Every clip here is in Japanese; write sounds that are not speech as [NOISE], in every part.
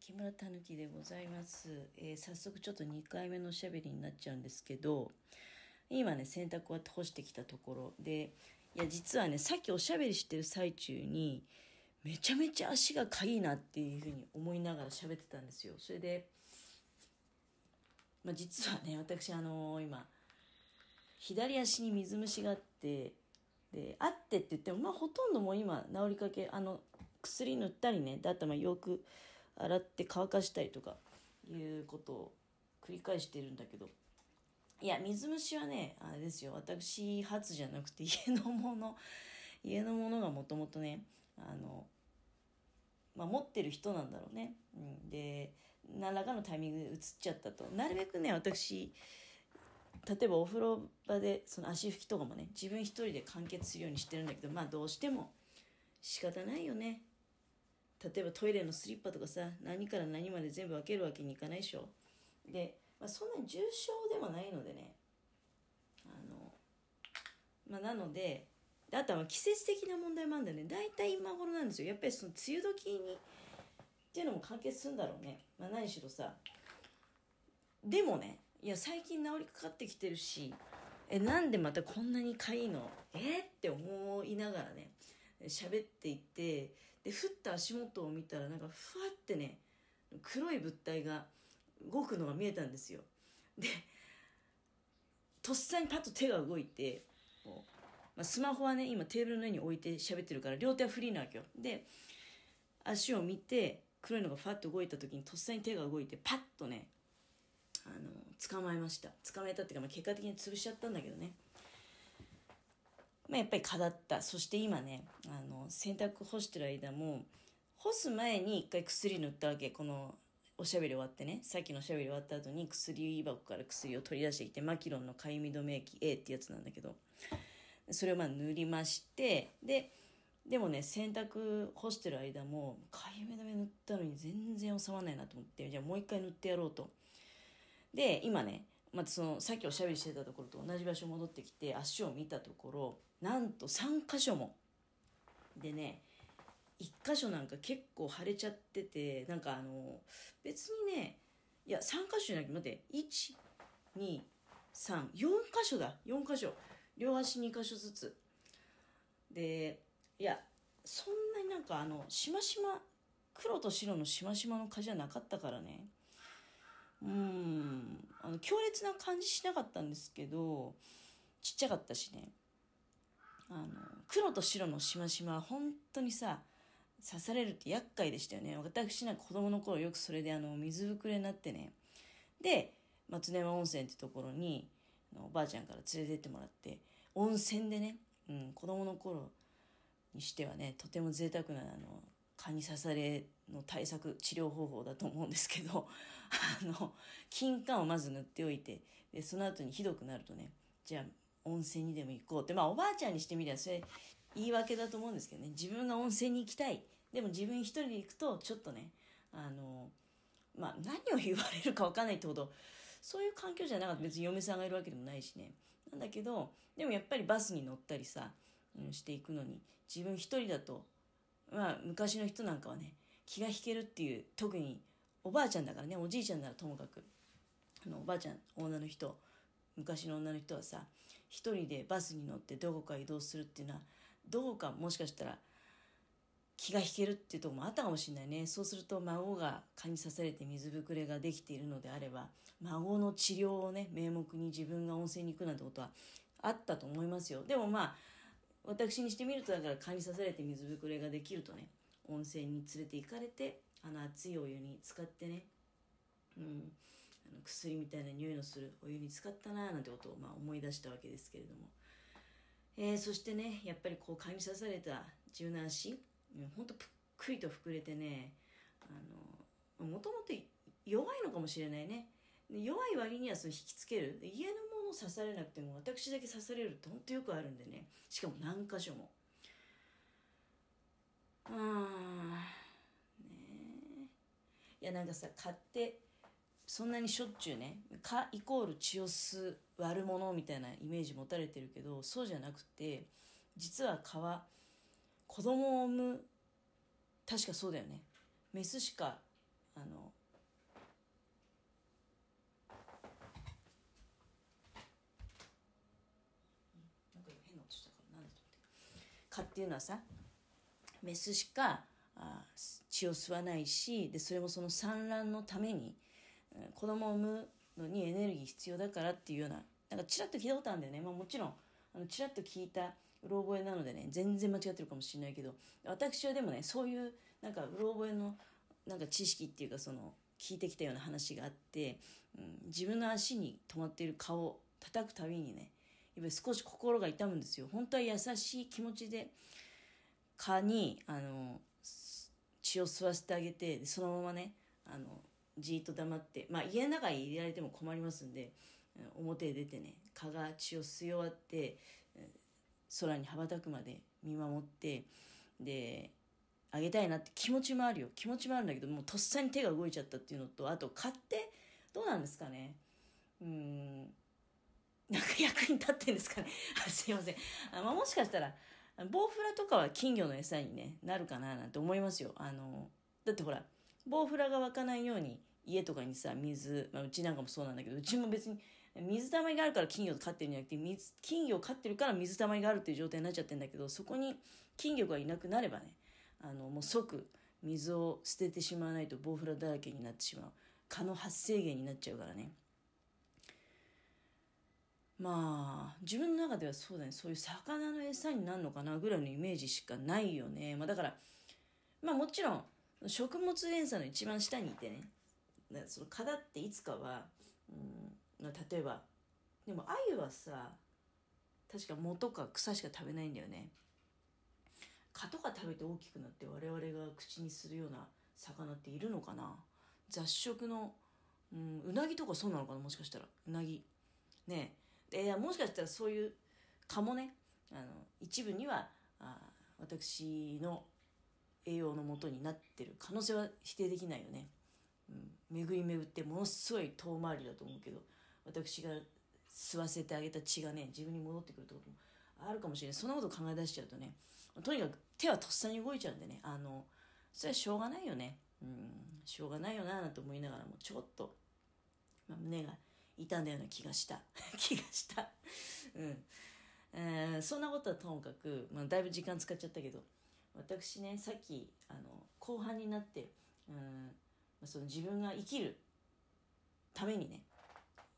木村たぬきでございます、えー早速ちょっと2回目のおしゃべりになっちゃうんですけど今ね洗濯終わって干してきたところでいや実はねさっきおしゃべりしてる最中にめちゃめちゃ足がかいいなっていうふうに思いながら喋ってたんですよ。それで、まあ、実はね私あのー今左足に水虫があってであってって言ってもまあほとんどもう今治りかけあの薬塗ったりねであとまよく洗って乾かしたりとかいうことを繰り返してるんだけど。いや水虫はねあれですよ。私初じゃなくて [LAUGHS] 家のもの。家のものがもともとねあの、まあ、持ってる人なんだろうね、うん、で何らかのタイミングで移っちゃったと。なるべくね私例えばお風呂場でその足拭きとかもね自分一人で完結するようにしてるんだけどまあどうしても仕方ないよね。例えばトイレのスリッパとかさ何から何まで全部分けるわけにいかないでしょ。で、まあ、そんなに重症でもないのでね。あのまあなのであとは季節的な問題もあるんだよね。大体今頃なんですよ。やっぱりその梅雨時にっていうのも関係するんだろうね、まあ、何しろさ。でもねいや最近治りかかってきてるしえなんでまたこんなにかいいの？え？って思いながらね喋っていてでふっと足元を見たらなんかふわってね黒い物体が動くのが見えたんですよ。でとっさにパッと手が動いてこう、まあ、スマホはね今テーブルの上に置いて喋ってるから両手はフリーなわけよ。で足を見て黒いのがファッと動いた時にとっさに手が動いてパッとねあの捕まえました。捕まえたっていうか、まあ、結果的に潰しちゃったんだけどねまあ、やっぱり蚊だった。そして今ねあの洗濯干してる間も干す前に一回薬塗ったわけ。このおしゃべり終わってねさっきのおしゃべり終わった後に薬箱から薬を取り出してきてマキロンのかゆみ止め液 A ってやつなんだけどそれをまあ塗りましてででもね洗濯干してる間もかゆみ止め塗ったのに全然収まらないなと思ってじゃあもう一回塗ってやろうと。で今ねまたそのさっきおしゃべりしてたところと同じ場所戻ってきて足を見たところなんと3箇所も。でね1箇所なんか結構腫れちゃっててなんかあの別にねいや3箇所じゃなくて待って123 4箇所だ。4箇所。両足2箇所ずつ。でいやそんなになんかあのしましま黒と白のしましまの蚊じゃなかったからね。うん。あの強烈な感じしなかったんですけどちっちゃかったしね。あの黒と白のしましまは本当にさ刺されるって厄介でしたよね。私なんか子供の頃よくそれであの水ぶくれになってね。で松山温泉ってところにおばあちゃんから連れてってもらって温泉でね、うん、子供の頃にしてはねとても贅沢なあの蚊に刺されの対策治療方法だと思うんですけど [LAUGHS] あの金柑をまず塗っておいてでその後にひどくなるとねじゃあ温泉にでも行こうってまあおばあちゃんにしてみればそれ言い訳だと思うんですけどね。自分が温泉に行きたい。でも自分一人で行くとちょっとねあのまあ何を言われるか分かんないってほどそういう環境じゃなかった。別に嫁さんがいるわけでもないしね。なんだけどでもやっぱりバスに乗ったりさ、うん、していくのに自分一人だとまあ昔の人なんかはね気が引けるっていう特におばあちゃんだからねおじいちゃんならともかく。あのおばあちゃん女の人昔の女の人はさ一人でバスに乗ってどこか移動するっていうのはどうかもしかしたら気が引けるっていうとこもあったかもしれないね。そうすると孫が蚊に刺されて水ぶくれができているのであれば孫の治療をね名目に自分が温泉に行くなんてことはあったと思いますよ。でもまあ私にしてみるとだから蚊に刺されて水ぶくれができるとね温泉に連れて行かれてあの熱いお湯に使ってね、うん、あの薬みたいな匂いのするお湯に使ったななんてことをまあ思い出したわけですけれども、えー、そしてねやっぱりこう蚊に刺された柔軟足ほんとぷっくりと膨れてねあのもともと弱いのかもしれないね。弱い割にはその引きつける。家のもの刺されなくても私だけ刺されるってほんとよくあるんでね。しかも何箇所も。あいやなんかさ買ってそんなにしょっちゅうね蚊イコール血を吸う悪者みたいなイメージ持たれてるけどそうじゃなくて実は蚊は子供を産む確かそうだよね。メスしかあのなんか変な音したからなんだと思って。蚊っていうのはさメスしかあ血を吸わないしでそれもその産卵のために、うん、子供を産むのにエネルギー必要だからっていうようななんかちらっと聞いたことあるんだよね、まあ、もちろんあのちらっと聞いたうろ覚えなのでね全然間違ってるかもしれないけど私はでもねそういうなんかうろ覚えのなんか知識っていうかその聞いてきたような話があって、うん、自分の足に止まっている顔を叩くたびにねやっぱり少し心が痛むんですよ。本当は優しい気持ちで蚊にあの血を吸わせてあげてそのままねあのじっと黙ってまあ家の中に入れられても困りますんで表へ出てね蚊が血を吸い終わって空に羽ばたくまで見守ってであげたいなって気持ちもあるよ。気持ちもあるんだけどもうとっさに手が動いちゃったっていうのとあと買ってどうなんですかね。うんなんか役に立ってんですかね。[LAUGHS] すいません。あ、まあ、もしかしたらボウフラとかは金魚の餌に、ね、なるかななんて思いますよ。あのだってほらボウフラが湧かないように家とかにさ水、まあ、うちなんかもそうなんだけどうちも別に水たまりがあるから金魚飼ってるんじゃなくて水金魚を飼ってるから水たまりがあるっていう状態になっちゃってるんだけどそこに金魚がいなくなればねあのもう即水を捨ててしまわないとボウフラだらけになってしまう。蚊の発生源になっちゃうからね。まあ自分の中ではそうだね。そういう魚の餌になるのかなぐらいのイメージしかないよね、まあ、だからまあもちろん食物連鎖の一番下にいてね。その蚊だっていつかは、うん、例えばでも鮎はさ確か藻とか草しか食べないんだよね。蚊とか食べて大きくなって我々が口にするような魚っているのかな。雑食の、うん、うなぎとかそうなのかなもしかしたら。うなぎ。ね。でもしかしたらそういう蚊もねあの一部にはあ私の栄養のもとになってる可能性は否定できないよね、うん、巡り巡ってものすごい遠回りだと思うけど私が吸わせてあげた血がね自分に戻ってくるってこともあるかもしれない。そんなこと考え出しちゃうとねとにかく手はとっさに動いちゃうんでねあのそれはしょうがないよね。うん。しょうがないよななんて思いながらもちょっと、まあ、胸が痛んだような気がした。[LAUGHS] 気がした。うん、えー、そんなことはともかく、まあ、だいぶ時間使っちゃったけど私ねさっきあの後半になってうんその自分が生きるためにね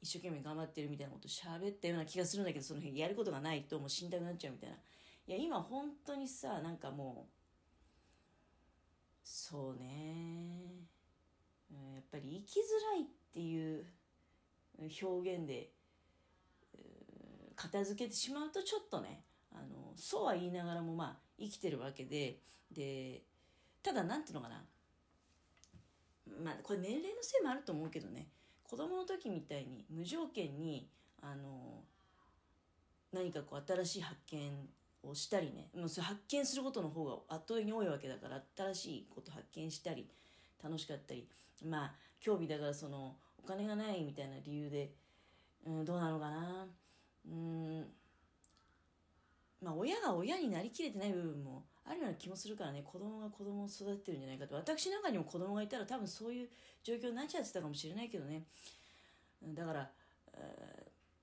一生懸命頑張ってるみたいなこと喋ったような気がするんだけどその辺やることがないともう死にたくなっちゃうみたいな。いや今本当にさなんかもうそうね。やっぱり生きづらいっていう表現で片付けてしまうとちょっとねあのそうは言いながらもまあ生きてるわけででただ何ていうのかな。まあこれ年齢のせいもあると思うけどね。子供の時みたいに無条件にあの何かこう新しい発見をしたりね。もうそれ発見することの方が圧倒的に多いわけだから新しいこと発見したり楽しかったり。まあ興味だからそのお金がないみたいな理由で、うん、どうなのかな。うん。まあ親が親になりきれてない部分もあるような気もするからね。子供が子供を育ててるんじゃないかと。私なんかにも子供がいたら多分そういう状況になっちゃってたかもしれないけどね。だから、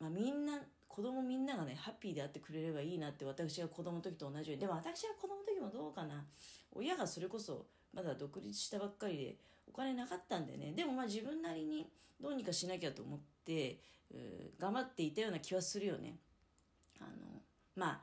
まあ、みんな子供みんながねハッピーであってくれればいいなって私が子供の時と同じように。でも私が子供の時もどうかな。親がそれこそまだ独立したばっかりでお金なかったんでね。でもまあ自分なりにどうにかしなきゃと思って頑張っていたような気はするよね。あのまあ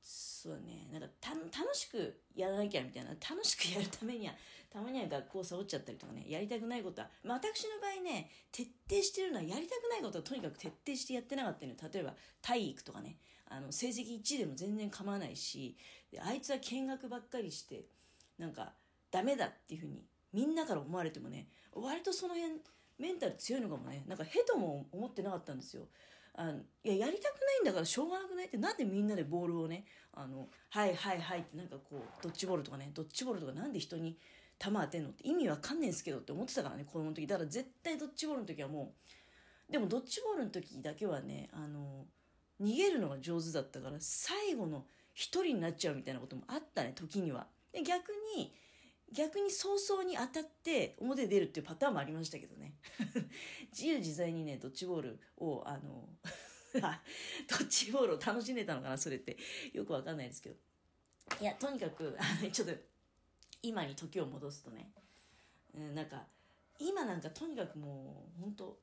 そうね。なんか楽しくやらなきゃみたいな。楽しくやるためにはたまには学校をサボっちゃったりとかね。やりたくないことは、まあ、私の場合ね徹底してるのはやりたくないことはとにかく徹底してやってなかったのよ。例えば体育とかね。あの成績1でも全然構わないし。あいつは見学ばっかりしてなんかダメだっていうふうにみんなから思われてもね割とその辺メンタル強いのかもね。なんかへとも思ってなかったんですよ。あのいややりたくないんだからしょうがなくない？ってなんでみんなでボールをねあのはいはいはいってなんかこうドッジボールとかねドッジボールとかなんで人に球当てんの？って意味わかんねえんすけどって思ってたからね子供の時。だから絶対ドッジボールの時はもうでもドッジボールの時だけはねあの逃げるのが上手だったから最後の一人になっちゃうみたいなこともあったね時には。で逆に逆に早々に当たって表に出るっていうパターンもありましたけどね。[LAUGHS] 自由自在にねドッジボールをあの [LAUGHS] ドッジボールを楽しんでたのかなそれって。よくわかんないですけど。いやとにかくちょっと今に時を戻すとね、うん、なんか今なんかとにかくもう本当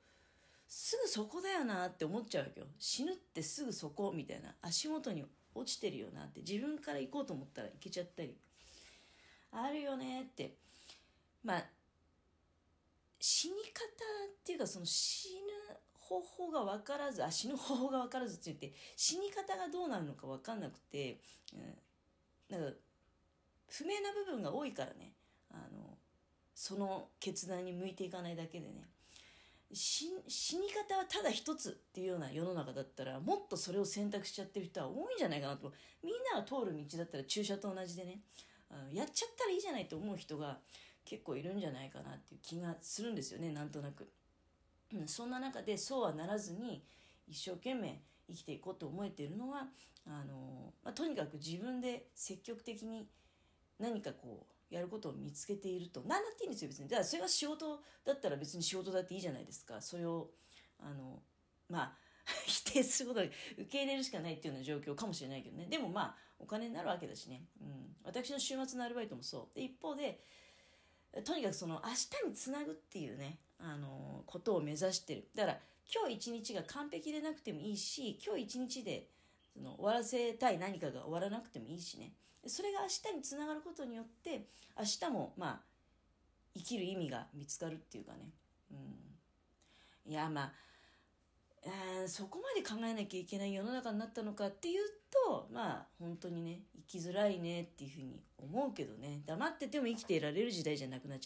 すぐそこだよなって思っちゃうわけよ。死ぬってすぐそこみたいな。足元に落ちてるよなって自分から行こうと思ったら行けちゃったりあるよねって。まあ死に方っていうかその死ぬ方法が分からずあ死ぬ方法が分からずって言って死に方がどうなるのか分かんなくて、うん、なんか不明な部分が多いからね。あのその決断に向いていかないだけでね。死に方はただ一つっていうような世の中だったらもっとそれを選択しちゃってる人は多いんじゃないかなと。みんなが通る道だったら注射と同じでね。やっちゃったらいいじゃないと思う人が結構いるんじゃないかなっていう気がするんですよねなんとなく、うん、そんな中でそうはならずに一生懸命生きていこうと思えているのはあの、まあ、とにかく自分で積極的に何かこうやることを見つけていると。何だっていいんですよ別に。だからそれが仕事だったら別に仕事だっていいじゃないですか。それをあのまあ [LAUGHS] 否定することで受け入れるしかないっていうような状況かもしれないけどね。でもまあお金になるわけだしね、うん、私の週末のアルバイトもそう。で一方でとにかくその明日につなぐっていうねあのことを目指してる。だから今日一日が完璧でなくてもいいし今日一日でその終わらせたい何かが終わらなくてもいいしね。それが明日につながることによって明日もまあ生きる意味が見つかるっていうかね、うん、いやまあそこまで考えなきゃいけない世の中になったのかっていうとまあ本当にね生きづらいねっていうふうに思うけどね。黙ってても生きていられる時代じゃなくなっちゃう。